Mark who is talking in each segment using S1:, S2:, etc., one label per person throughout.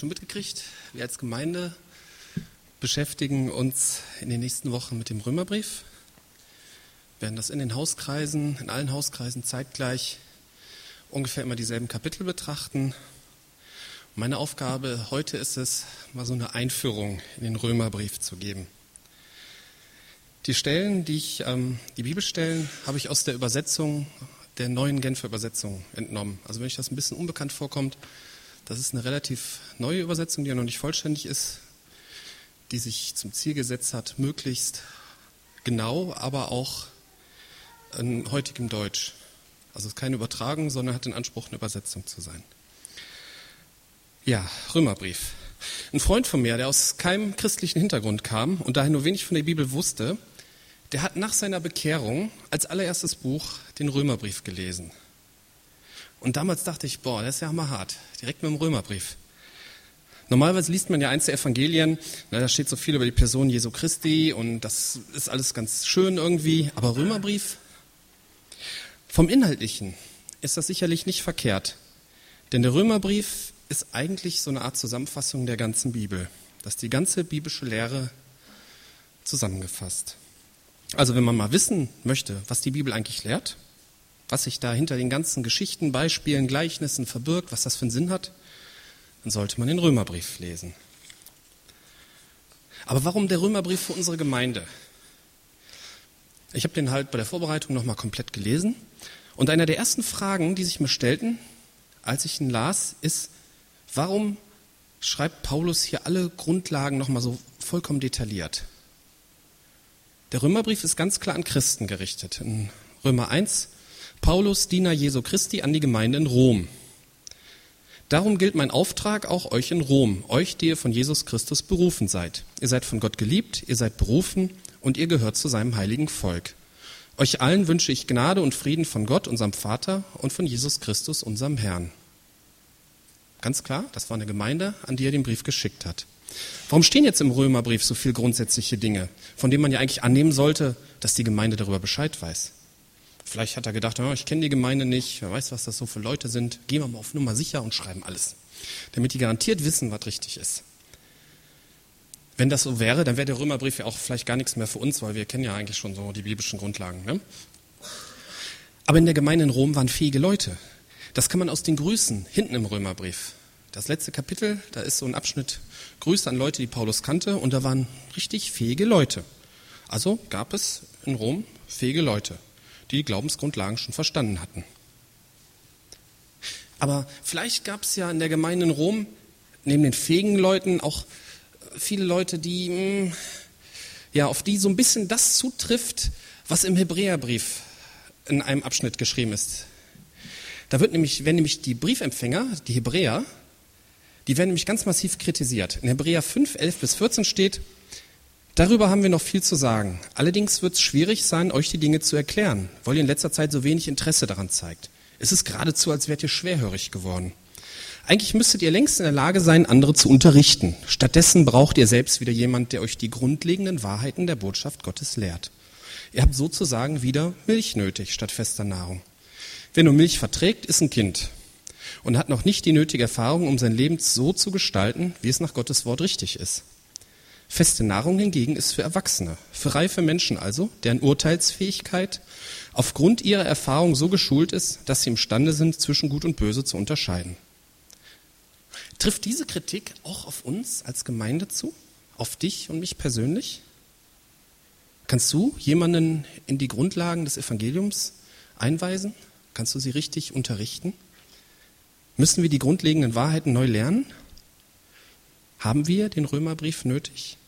S1: schon mitgekriegt, wir als Gemeinde beschäftigen uns in den nächsten Wochen mit dem Römerbrief. Wir werden das in den Hauskreisen, in allen Hauskreisen zeitgleich ungefähr immer dieselben Kapitel betrachten. Meine Aufgabe heute ist es, mal so eine Einführung in den Römerbrief zu geben. Die Stellen, die ich, ähm, die Bibelstellen, habe ich aus der Übersetzung der neuen Genfer Übersetzung entnommen. Also wenn euch das ein bisschen unbekannt vorkommt, das ist eine relativ neue Übersetzung, die ja noch nicht vollständig ist, die sich zum Ziel gesetzt hat, möglichst genau, aber auch in heutigem Deutsch. Also es ist keine Übertragung, sondern hat den Anspruch, eine Übersetzung zu sein. Ja, Römerbrief. Ein Freund von mir, der aus keinem christlichen Hintergrund kam und daher nur wenig von der Bibel wusste, der hat nach seiner Bekehrung als allererstes Buch den Römerbrief gelesen. Und damals dachte ich, boah, das ist ja hammerhart. Direkt mit dem Römerbrief. Normalerweise liest man ja eins der Evangelien, na, da steht so viel über die Person Jesu Christi und das ist alles ganz schön irgendwie, aber Römerbrief? Vom Inhaltlichen ist das sicherlich nicht verkehrt, denn der Römerbrief ist eigentlich so eine Art Zusammenfassung der ganzen Bibel. Das ist die ganze biblische Lehre zusammengefasst. Also wenn man mal wissen möchte, was die Bibel eigentlich lehrt, was sich da hinter den ganzen Geschichten, Beispielen, Gleichnissen verbirgt, was das für einen Sinn hat, dann sollte man den Römerbrief lesen. Aber warum der Römerbrief für unsere Gemeinde? Ich habe den halt bei der Vorbereitung nochmal komplett gelesen. Und einer der ersten Fragen, die sich mir stellten, als ich ihn las, ist, warum schreibt Paulus hier alle Grundlagen nochmal so vollkommen detailliert? Der Römerbrief ist ganz klar an Christen gerichtet. In Römer 1 Paulus, Diener Jesu Christi, an die Gemeinde in Rom. Darum gilt mein Auftrag auch euch in Rom, euch, die ihr von Jesus Christus berufen seid. Ihr seid von Gott geliebt, ihr seid berufen und ihr gehört zu seinem heiligen Volk. Euch allen wünsche ich Gnade und Frieden von Gott, unserem Vater und von Jesus Christus, unserem Herrn. Ganz klar, das war eine Gemeinde, an die er den Brief geschickt hat. Warum stehen jetzt im Römerbrief so viele grundsätzliche Dinge, von denen man ja eigentlich annehmen sollte, dass die Gemeinde darüber Bescheid weiß? Vielleicht hat er gedacht, oh, ich kenne die Gemeinde nicht, wer weiß, was das so für Leute sind. Gehen wir mal auf Nummer sicher und schreiben alles. Damit die garantiert wissen, was richtig ist. Wenn das so wäre, dann wäre der Römerbrief ja auch vielleicht gar nichts mehr für uns, weil wir kennen ja eigentlich schon so die biblischen Grundlagen. Ne? Aber in der Gemeinde in Rom waren fähige Leute. Das kann man aus den Grüßen hinten im Römerbrief. Das letzte Kapitel, da ist so ein Abschnitt Grüße an Leute, die Paulus kannte, und da waren richtig fähige Leute. Also gab es in Rom fähige Leute die Glaubensgrundlagen schon verstanden hatten. Aber vielleicht gab es ja in der Gemeinde in Rom neben den fähigen Leuten auch viele Leute, die hm, ja auf die so ein bisschen das zutrifft, was im Hebräerbrief in einem Abschnitt geschrieben ist. Da wird nämlich, wenn nämlich die Briefempfänger, die Hebräer, die werden nämlich ganz massiv kritisiert. In Hebräer 5, 11 bis 14 steht, Darüber haben wir noch viel zu sagen. Allerdings wird es schwierig sein, euch die Dinge zu erklären, weil ihr in letzter Zeit so wenig Interesse daran zeigt. Es ist geradezu, als wärt ihr schwerhörig geworden. Eigentlich müsstet ihr längst in der Lage sein, andere zu unterrichten. Stattdessen braucht ihr selbst wieder jemand, der euch die grundlegenden Wahrheiten der Botschaft Gottes lehrt. Ihr habt sozusagen wieder Milch nötig statt fester Nahrung. Wer nur Milch verträgt, ist ein Kind und hat noch nicht die nötige Erfahrung, um sein Leben so zu gestalten, wie es nach Gottes Wort richtig ist. Feste Nahrung hingegen ist für Erwachsene, für reife Menschen also, deren Urteilsfähigkeit aufgrund ihrer Erfahrung so geschult ist, dass sie imstande sind, zwischen Gut und Böse zu unterscheiden. Trifft diese Kritik auch auf uns als Gemeinde zu? Auf dich und mich persönlich? Kannst du jemanden in die Grundlagen des Evangeliums einweisen? Kannst du sie richtig unterrichten? Müssen wir die grundlegenden Wahrheiten neu lernen? Haben wir den Römerbrief nötig?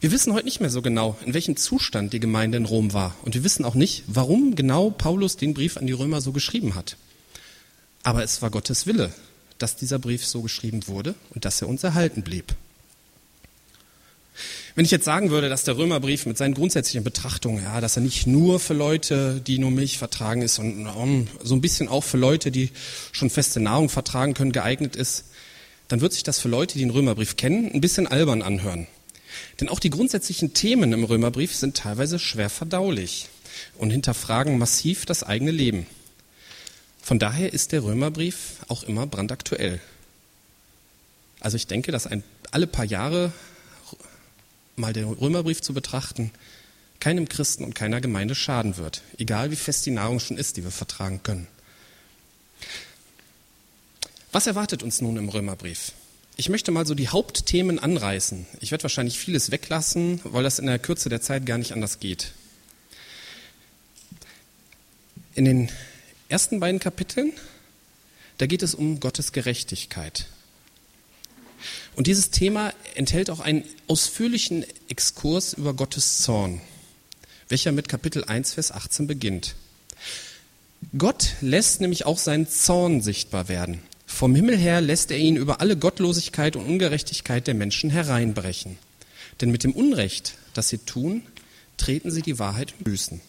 S1: Wir wissen heute nicht mehr so genau, in welchem Zustand die Gemeinde in Rom war. Und wir wissen auch nicht, warum genau Paulus den Brief an die Römer so geschrieben hat. Aber es war Gottes Wille, dass dieser Brief so geschrieben wurde und dass er uns erhalten blieb. Wenn ich jetzt sagen würde, dass der Römerbrief mit seinen grundsätzlichen Betrachtungen, ja, dass er nicht nur für Leute, die nur Milch vertragen ist, sondern so ein bisschen auch für Leute, die schon feste Nahrung vertragen können, geeignet ist, dann wird sich das für Leute, die den Römerbrief kennen, ein bisschen albern anhören. Denn auch die grundsätzlichen Themen im Römerbrief sind teilweise schwer verdaulich und hinterfragen massiv das eigene Leben. Von daher ist der Römerbrief auch immer brandaktuell. Also ich denke, dass ein, alle paar Jahre mal den Römerbrief zu betrachten, keinem Christen und keiner Gemeinde schaden wird, egal wie fest die Nahrung schon ist, die wir vertragen können. Was erwartet uns nun im Römerbrief? Ich möchte mal so die Hauptthemen anreißen. Ich werde wahrscheinlich vieles weglassen, weil das in der Kürze der Zeit gar nicht anders geht. In den ersten beiden Kapiteln, da geht es um Gottes Gerechtigkeit. Und dieses Thema enthält auch einen ausführlichen Exkurs über Gottes Zorn, welcher mit Kapitel 1, Vers 18 beginnt. Gott lässt nämlich auch seinen Zorn sichtbar werden. Vom Himmel her lässt er ihn über alle Gottlosigkeit und Ungerechtigkeit der Menschen hereinbrechen. Denn mit dem Unrecht, das sie tun, treten sie die Wahrheit Büßen.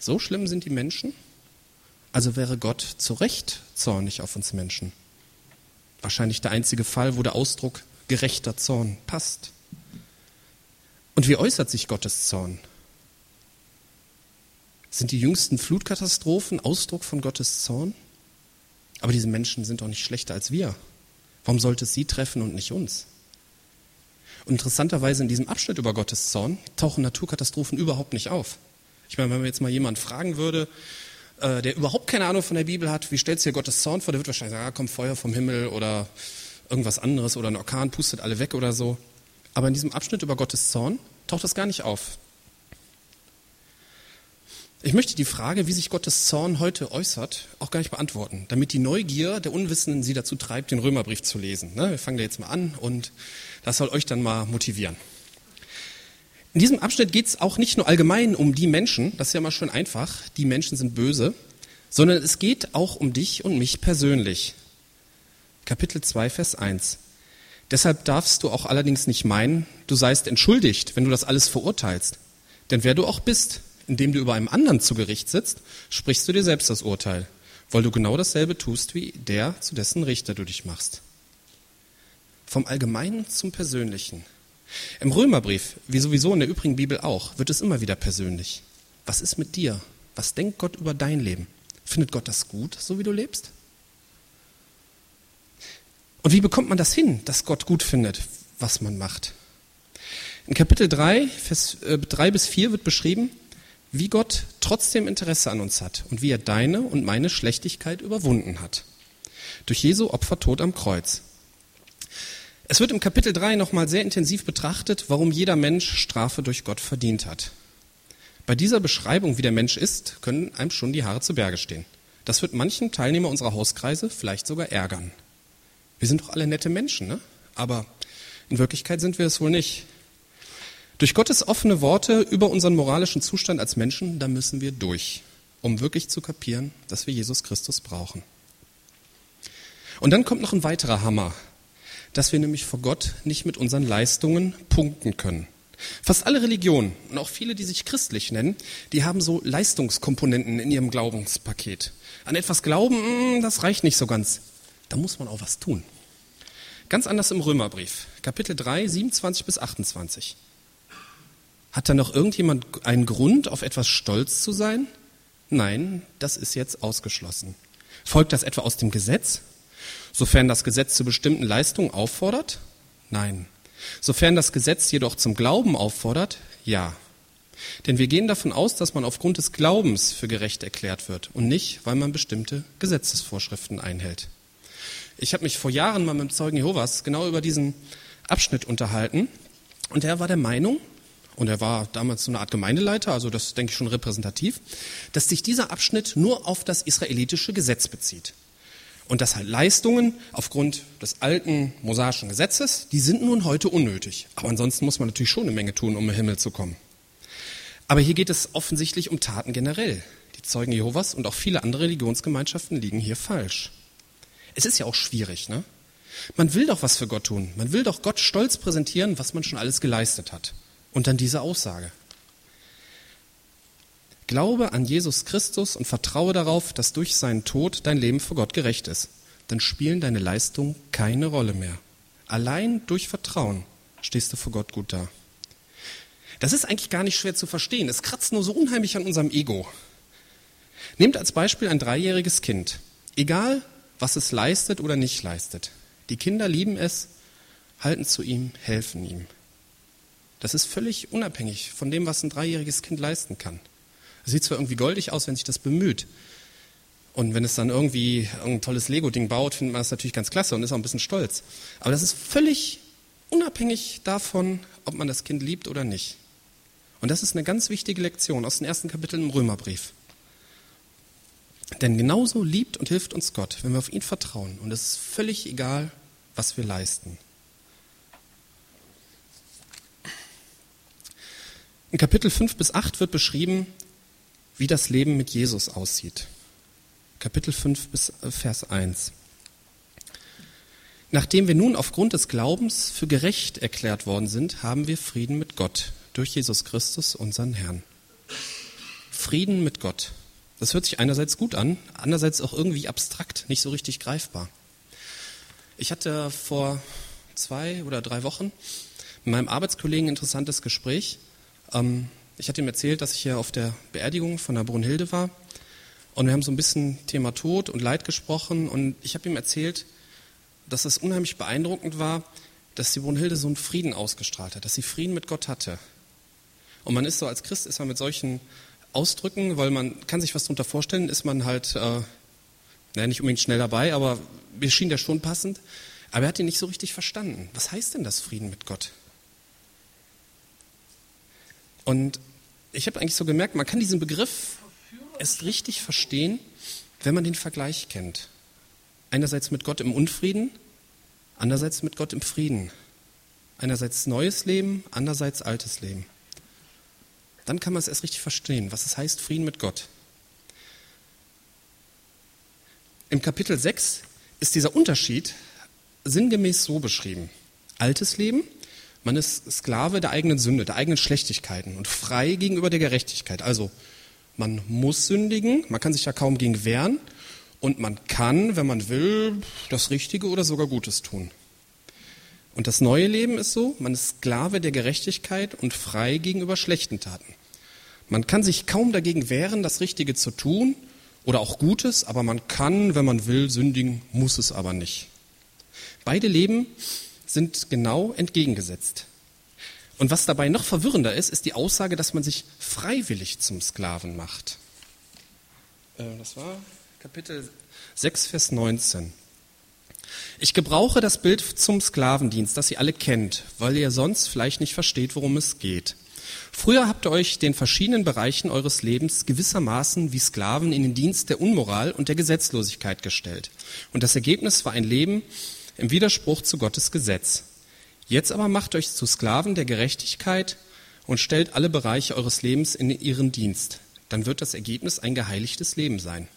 S1: So schlimm sind die Menschen? Also wäre Gott zu Recht zornig auf uns Menschen. Wahrscheinlich der einzige Fall, wo der Ausdruck gerechter Zorn passt. Und wie äußert sich Gottes Zorn? Sind die jüngsten Flutkatastrophen Ausdruck von Gottes Zorn? Aber diese Menschen sind doch nicht schlechter als wir. Warum sollte es sie treffen und nicht uns? Und interessanterweise in diesem Abschnitt über Gottes Zorn tauchen Naturkatastrophen überhaupt nicht auf. Ich meine, wenn man jetzt mal jemand fragen würde, äh, der überhaupt keine Ahnung von der Bibel hat, wie stellt sich Gottes Zorn vor, der wird wahrscheinlich sagen, ah, kommt Feuer vom Himmel oder irgendwas anderes oder ein Orkan pustet alle weg oder so. Aber in diesem Abschnitt über Gottes Zorn taucht das gar nicht auf. Ich möchte die Frage, wie sich Gottes Zorn heute äußert, auch gar nicht beantworten, damit die Neugier der Unwissenden sie dazu treibt, den Römerbrief zu lesen. Ne, wir fangen da jetzt mal an und das soll euch dann mal motivieren. In diesem Abschnitt geht es auch nicht nur allgemein um die Menschen, das ist ja mal schön einfach, die Menschen sind böse, sondern es geht auch um dich und mich persönlich. Kapitel 2, Vers 1. Deshalb darfst du auch allerdings nicht meinen, du seist entschuldigt, wenn du das alles verurteilst. Denn wer du auch bist, indem du über einem anderen zu Gericht sitzt, sprichst du dir selbst das Urteil, weil du genau dasselbe tust wie der, zu dessen Richter du dich machst. Vom Allgemeinen zum Persönlichen. Im Römerbrief, wie sowieso in der übrigen Bibel auch, wird es immer wieder persönlich. Was ist mit dir? Was denkt Gott über dein Leben? Findet Gott das gut, so wie du lebst? Und wie bekommt man das hin, dass Gott gut findet, was man macht? In Kapitel 3, Vers 3 äh, bis 4 wird beschrieben, wie Gott trotzdem Interesse an uns hat und wie er deine und meine Schlechtigkeit überwunden hat. Durch Jesu Opfertod am Kreuz. Es wird im Kapitel 3 nochmal sehr intensiv betrachtet, warum jeder Mensch Strafe durch Gott verdient hat. Bei dieser Beschreibung, wie der Mensch ist, können einem schon die Haare zu Berge stehen. Das wird manchen Teilnehmer unserer Hauskreise vielleicht sogar ärgern. Wir sind doch alle nette Menschen, ne? aber in Wirklichkeit sind wir es wohl nicht. Durch Gottes offene Worte über unseren moralischen Zustand als Menschen, da müssen wir durch, um wirklich zu kapieren, dass wir Jesus Christus brauchen. Und dann kommt noch ein weiterer Hammer, dass wir nämlich vor Gott nicht mit unseren Leistungen punkten können. Fast alle Religionen und auch viele, die sich christlich nennen, die haben so Leistungskomponenten in ihrem Glaubenspaket. An etwas glauben, mm, das reicht nicht so ganz. Da muss man auch was tun. Ganz anders im Römerbrief, Kapitel 3, 27 bis 28. Hat da noch irgendjemand einen Grund, auf etwas stolz zu sein? Nein, das ist jetzt ausgeschlossen. Folgt das etwa aus dem Gesetz? Sofern das Gesetz zu bestimmten Leistungen auffordert? Nein. Sofern das Gesetz jedoch zum Glauben auffordert? Ja. Denn wir gehen davon aus, dass man aufgrund des Glaubens für gerecht erklärt wird und nicht, weil man bestimmte Gesetzesvorschriften einhält. Ich habe mich vor Jahren mal mit dem Zeugen Jehovas genau über diesen Abschnitt unterhalten und er war der Meinung, und er war damals so eine Art Gemeindeleiter, also das denke ich schon repräsentativ, dass sich dieser Abschnitt nur auf das israelitische Gesetz bezieht. Und dass halt Leistungen aufgrund des alten mosaischen Gesetzes, die sind nun heute unnötig. Aber ansonsten muss man natürlich schon eine Menge tun, um im Himmel zu kommen. Aber hier geht es offensichtlich um Taten generell. Die Zeugen Jehovas und auch viele andere Religionsgemeinschaften liegen hier falsch. Es ist ja auch schwierig, ne? Man will doch was für Gott tun. Man will doch Gott stolz präsentieren, was man schon alles geleistet hat. Und dann diese Aussage. Glaube an Jesus Christus und vertraue darauf, dass durch seinen Tod dein Leben vor Gott gerecht ist. Dann spielen deine Leistungen keine Rolle mehr. Allein durch Vertrauen stehst du vor Gott gut da. Das ist eigentlich gar nicht schwer zu verstehen. Es kratzt nur so unheimlich an unserem Ego. Nehmt als Beispiel ein dreijähriges Kind. Egal, was es leistet oder nicht leistet. Die Kinder lieben es, halten zu ihm, helfen ihm. Das ist völlig unabhängig von dem, was ein dreijähriges Kind leisten kann. Es sieht zwar irgendwie goldig aus, wenn sich das bemüht. Und wenn es dann irgendwie ein tolles Lego-Ding baut, findet man das natürlich ganz klasse und ist auch ein bisschen stolz. Aber das ist völlig unabhängig davon, ob man das Kind liebt oder nicht. Und das ist eine ganz wichtige Lektion aus den ersten Kapiteln im Römerbrief. Denn genauso liebt und hilft uns Gott, wenn wir auf ihn vertrauen. Und es ist völlig egal, was wir leisten. In Kapitel 5 bis 8 wird beschrieben, wie das Leben mit Jesus aussieht. Kapitel 5 bis äh, Vers 1. Nachdem wir nun aufgrund des Glaubens für gerecht erklärt worden sind, haben wir Frieden mit Gott durch Jesus Christus, unseren Herrn. Frieden mit Gott. Das hört sich einerseits gut an, andererseits auch irgendwie abstrakt, nicht so richtig greifbar. Ich hatte vor zwei oder drei Wochen mit meinem Arbeitskollegen ein interessantes Gespräch. Ähm, ich hatte ihm erzählt, dass ich hier auf der Beerdigung von der Brunhilde war. Und wir haben so ein bisschen Thema Tod und Leid gesprochen. Und ich habe ihm erzählt, dass es unheimlich beeindruckend war, dass die Brunhilde so einen Frieden ausgestrahlt hat, dass sie Frieden mit Gott hatte. Und man ist so als Christ, ist man mit solchen Ausdrücken, weil man kann sich was darunter vorstellen, ist man halt, äh, naja, nicht unbedingt schnell dabei, aber mir schien der schon passend. Aber er hat ihn nicht so richtig verstanden. Was heißt denn das Frieden mit Gott? Und ich habe eigentlich so gemerkt, man kann diesen Begriff erst richtig verstehen, wenn man den Vergleich kennt. Einerseits mit Gott im Unfrieden, andererseits mit Gott im Frieden. Einerseits neues Leben, andererseits altes Leben. Dann kann man es erst richtig verstehen, was es heißt, Frieden mit Gott. Im Kapitel 6 ist dieser Unterschied sinngemäß so beschrieben. Altes Leben man ist Sklave der eigenen Sünde, der eigenen Schlechtigkeiten und frei gegenüber der Gerechtigkeit. Also man muss sündigen, man kann sich da kaum gegen wehren und man kann, wenn man will, das Richtige oder sogar Gutes tun. Und das neue Leben ist so, man ist Sklave der Gerechtigkeit und frei gegenüber schlechten Taten. Man kann sich kaum dagegen wehren, das Richtige zu tun oder auch Gutes, aber man kann, wenn man will, sündigen, muss es aber nicht. Beide Leben sind genau entgegengesetzt. Und was dabei noch verwirrender ist, ist die Aussage, dass man sich freiwillig zum Sklaven macht. Äh, das war Kapitel 6, Vers 19. Ich gebrauche das Bild zum Sklavendienst, das ihr alle kennt, weil ihr sonst vielleicht nicht versteht, worum es geht. Früher habt ihr euch den verschiedenen Bereichen eures Lebens gewissermaßen wie Sklaven in den Dienst der Unmoral und der Gesetzlosigkeit gestellt. Und das Ergebnis war ein Leben, im Widerspruch zu Gottes Gesetz. Jetzt aber macht euch zu Sklaven der Gerechtigkeit und stellt alle Bereiche eures Lebens in ihren Dienst. Dann wird das Ergebnis ein geheiligtes Leben sein.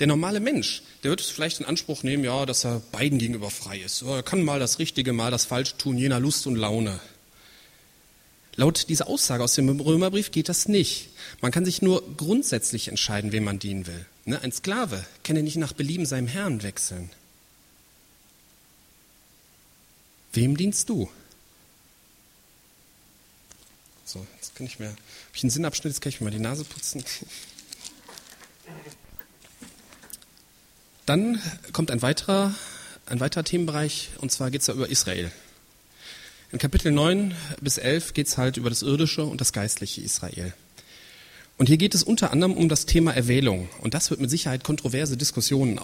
S1: Der normale Mensch, der wird es vielleicht in Anspruch nehmen, ja, dass er beiden gegenüber frei ist. Er kann mal das Richtige, mal das Falsche tun, je nach Lust und Laune. Laut dieser Aussage aus dem Römerbrief geht das nicht. Man kann sich nur grundsätzlich entscheiden, wem man dienen will. Ne, ein Sklave kann ja nicht nach Belieben seinem Herrn wechseln. Wem dienst du? So, jetzt kann ich mir, habe ich einen Sinnabschnitt, jetzt kann ich mir mal die Nase putzen. Dann kommt ein weiterer, ein weiterer Themenbereich, und zwar geht es da über Israel. In Kapitel 9 bis 11 geht es halt über das irdische und das geistliche Israel. Und hier geht es unter anderem um das Thema Erwählung. Und das wird mit Sicherheit kontroverse Diskussionen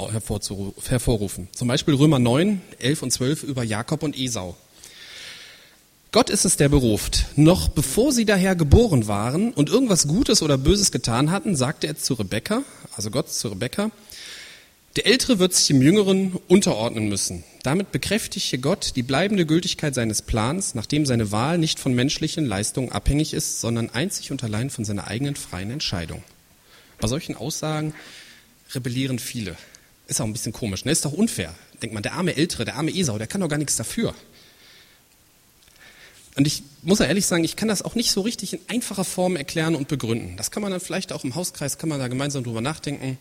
S1: hervorrufen. Zum Beispiel Römer 9, 11 und 12 über Jakob und Esau. Gott ist es, der beruft. Noch bevor sie daher geboren waren und irgendwas Gutes oder Böses getan hatten, sagte er zu Rebekka, also Gott zu Rebekka, der Ältere wird sich dem Jüngeren unterordnen müssen. Damit bekräftigte Gott die bleibende Gültigkeit seines Plans, nachdem seine Wahl nicht von menschlichen Leistungen abhängig ist, sondern einzig und allein von seiner eigenen freien Entscheidung. Bei solchen Aussagen rebellieren viele. Ist auch ein bisschen komisch, ne? Ist doch unfair. Denkt man, der arme Ältere, der arme Esau, der kann doch gar nichts dafür. Und ich muss ja ehrlich sagen, ich kann das auch nicht so richtig in einfacher Form erklären und begründen. Das kann man dann vielleicht auch im Hauskreis, kann man da gemeinsam drüber nachdenken.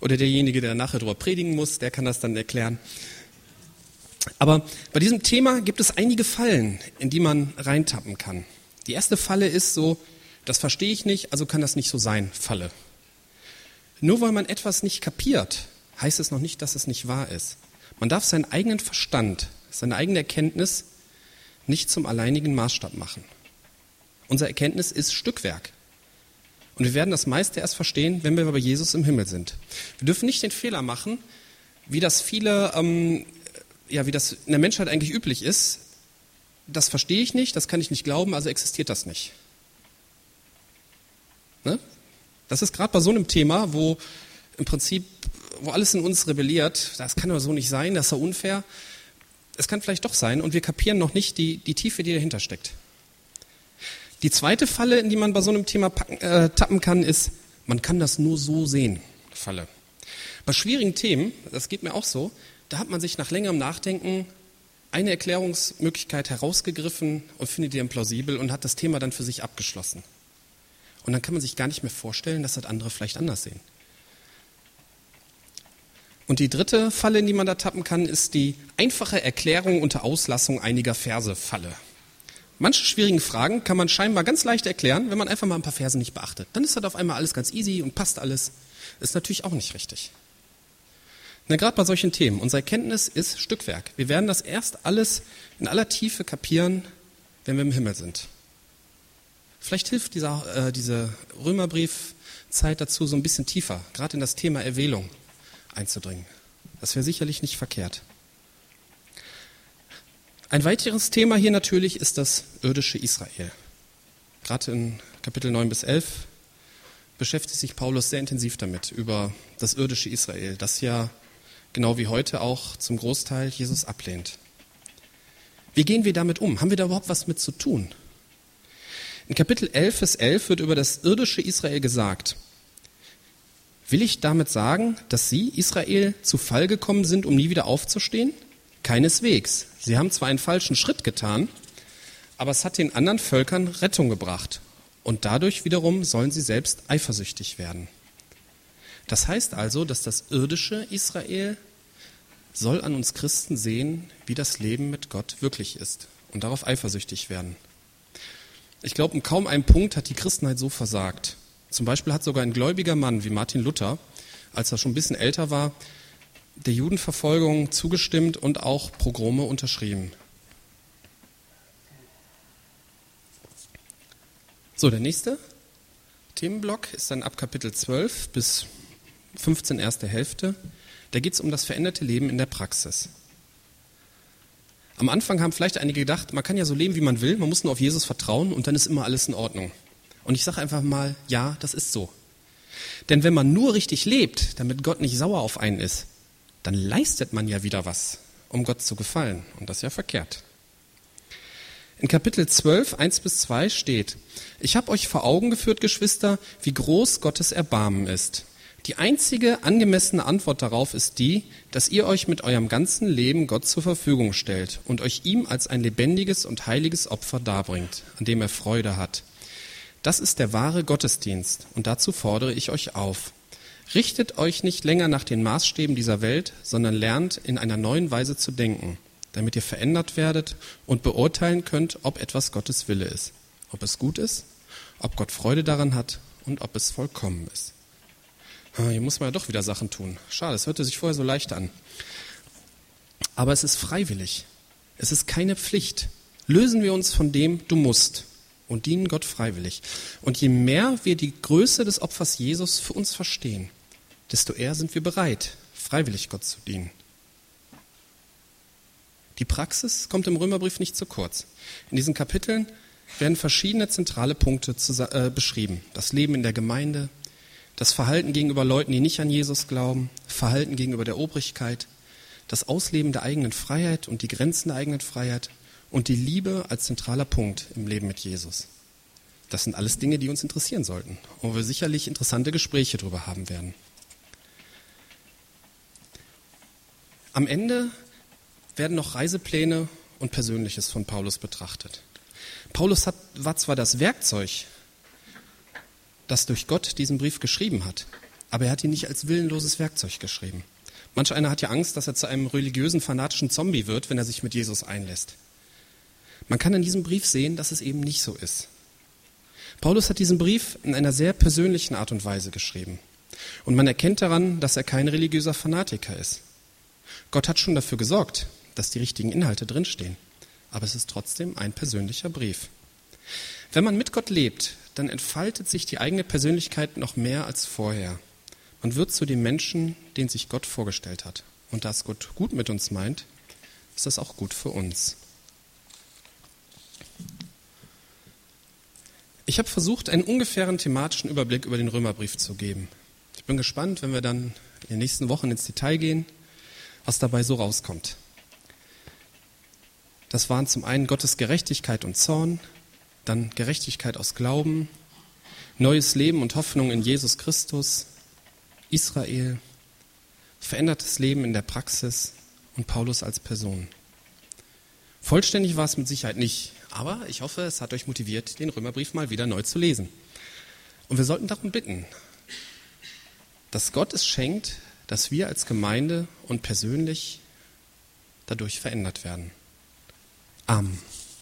S1: Oder derjenige, der nachher darüber predigen muss, der kann das dann erklären. Aber bei diesem Thema gibt es einige Fallen, in die man reintappen kann. Die erste Falle ist so, das verstehe ich nicht, also kann das nicht so sein, Falle. Nur weil man etwas nicht kapiert, heißt es noch nicht, dass es nicht wahr ist. Man darf seinen eigenen Verstand, seine eigene Erkenntnis nicht zum alleinigen Maßstab machen. Unser Erkenntnis ist Stückwerk. Und wir werden das meiste erst verstehen, wenn wir bei Jesus im Himmel sind. Wir dürfen nicht den Fehler machen, wie das viele, ähm, ja, wie das in der Menschheit eigentlich üblich ist. Das verstehe ich nicht, das kann ich nicht glauben, also existiert das nicht. Ne? Das ist gerade bei so einem Thema, wo im Prinzip, wo alles in uns rebelliert, das kann aber so nicht sein, das ist ja unfair. Es kann vielleicht doch sein und wir kapieren noch nicht die, die Tiefe, die dahinter steckt. Die zweite Falle, in die man bei so einem Thema packen, äh, tappen kann, ist, man kann das nur so sehen. Falle. Bei schwierigen Themen, das geht mir auch so, da hat man sich nach längerem Nachdenken eine Erklärungsmöglichkeit herausgegriffen und findet die dann plausibel und hat das Thema dann für sich abgeschlossen. Und dann kann man sich gar nicht mehr vorstellen, dass das andere vielleicht anders sehen. Und die dritte Falle, in die man da tappen kann, ist die einfache Erklärung unter Auslassung einiger Verse Falle. Manche schwierigen Fragen kann man scheinbar ganz leicht erklären, wenn man einfach mal ein paar Verse nicht beachtet. Dann ist das auf einmal alles ganz easy und passt alles. Ist natürlich auch nicht richtig. Na, gerade bei solchen Themen. Unsere Erkenntnis ist Stückwerk. Wir werden das erst alles in aller Tiefe kapieren, wenn wir im Himmel sind. Vielleicht hilft dieser, äh, diese Römerbriefzeit dazu, so ein bisschen tiefer, gerade in das Thema Erwählung einzudringen. Das wäre sicherlich nicht verkehrt. Ein weiteres Thema hier natürlich ist das irdische Israel. Gerade in Kapitel 9 bis 11 beschäftigt sich Paulus sehr intensiv damit, über das irdische Israel, das ja genau wie heute auch zum Großteil Jesus ablehnt. Wie gehen wir damit um? Haben wir da überhaupt was mit zu tun? In Kapitel 11 bis 11 wird über das irdische Israel gesagt, will ich damit sagen, dass Sie, Israel, zu Fall gekommen sind, um nie wieder aufzustehen? Keineswegs. Sie haben zwar einen falschen Schritt getan, aber es hat den anderen Völkern Rettung gebracht. Und dadurch wiederum sollen sie selbst eifersüchtig werden. Das heißt also, dass das irdische Israel soll an uns Christen sehen, wie das Leben mit Gott wirklich ist und darauf eifersüchtig werden. Ich glaube, um kaum einen Punkt hat die Christenheit so versagt. Zum Beispiel hat sogar ein gläubiger Mann wie Martin Luther, als er schon ein bisschen älter war, der Judenverfolgung zugestimmt und auch Progrome unterschrieben. So, der nächste Themenblock ist dann ab Kapitel 12 bis 15 erste Hälfte. Da geht es um das veränderte Leben in der Praxis. Am Anfang haben vielleicht einige gedacht, man kann ja so leben, wie man will, man muss nur auf Jesus vertrauen und dann ist immer alles in Ordnung. Und ich sage einfach mal, ja, das ist so. Denn wenn man nur richtig lebt, damit Gott nicht sauer auf einen ist, dann leistet man ja wieder was, um Gott zu gefallen. Und das ist ja verkehrt. In Kapitel 12, 1 bis 2 steht, ich habe euch vor Augen geführt, Geschwister, wie groß Gottes Erbarmen ist. Die einzige angemessene Antwort darauf ist die, dass ihr euch mit eurem ganzen Leben Gott zur Verfügung stellt und euch ihm als ein lebendiges und heiliges Opfer darbringt, an dem er Freude hat. Das ist der wahre Gottesdienst und dazu fordere ich euch auf. Richtet euch nicht länger nach den Maßstäben dieser Welt, sondern lernt in einer neuen Weise zu denken, damit ihr verändert werdet und beurteilen könnt, ob etwas Gottes Wille ist, ob es gut ist, ob Gott Freude daran hat und ob es vollkommen ist. Ah, hier muss man ja doch wieder Sachen tun. Schade, es hörte sich vorher so leicht an. Aber es ist freiwillig. Es ist keine Pflicht. Lösen wir uns von dem, du musst und dienen Gott freiwillig. Und je mehr wir die Größe des Opfers Jesus für uns verstehen, desto eher sind wir bereit, freiwillig Gott zu dienen. Die Praxis kommt im Römerbrief nicht zu kurz. In diesen Kapiteln werden verschiedene zentrale Punkte äh, beschrieben. Das Leben in der Gemeinde, das Verhalten gegenüber Leuten, die nicht an Jesus glauben, Verhalten gegenüber der Obrigkeit, das Ausleben der eigenen Freiheit und die Grenzen der eigenen Freiheit und die Liebe als zentraler Punkt im Leben mit Jesus. Das sind alles Dinge, die uns interessieren sollten, wo wir sicherlich interessante Gespräche darüber haben werden. Am Ende werden noch Reisepläne und Persönliches von Paulus betrachtet. Paulus hat, war zwar das Werkzeug, das durch Gott diesen Brief geschrieben hat, aber er hat ihn nicht als willenloses Werkzeug geschrieben. Manch einer hat ja Angst, dass er zu einem religiösen, fanatischen Zombie wird, wenn er sich mit Jesus einlässt. Man kann in diesem Brief sehen, dass es eben nicht so ist. Paulus hat diesen Brief in einer sehr persönlichen Art und Weise geschrieben. Und man erkennt daran, dass er kein religiöser Fanatiker ist. Gott hat schon dafür gesorgt, dass die richtigen Inhalte drinstehen. Aber es ist trotzdem ein persönlicher Brief. Wenn man mit Gott lebt, dann entfaltet sich die eigene Persönlichkeit noch mehr als vorher. Man wird zu dem Menschen, den sich Gott vorgestellt hat. Und da es Gott gut mit uns meint, ist das auch gut für uns. Ich habe versucht, einen ungefähren thematischen Überblick über den Römerbrief zu geben. Ich bin gespannt, wenn wir dann in den nächsten Wochen ins Detail gehen, was dabei so rauskommt. Das waren zum einen Gottes Gerechtigkeit und Zorn, dann Gerechtigkeit aus Glauben, neues Leben und Hoffnung in Jesus Christus, Israel, verändertes Leben in der Praxis und Paulus als Person. Vollständig war es mit Sicherheit nicht, aber ich hoffe, es hat euch motiviert, den Römerbrief mal wieder neu zu lesen. Und wir sollten darum bitten, dass Gott es schenkt, dass wir als Gemeinde und persönlich dadurch verändert werden. Amen.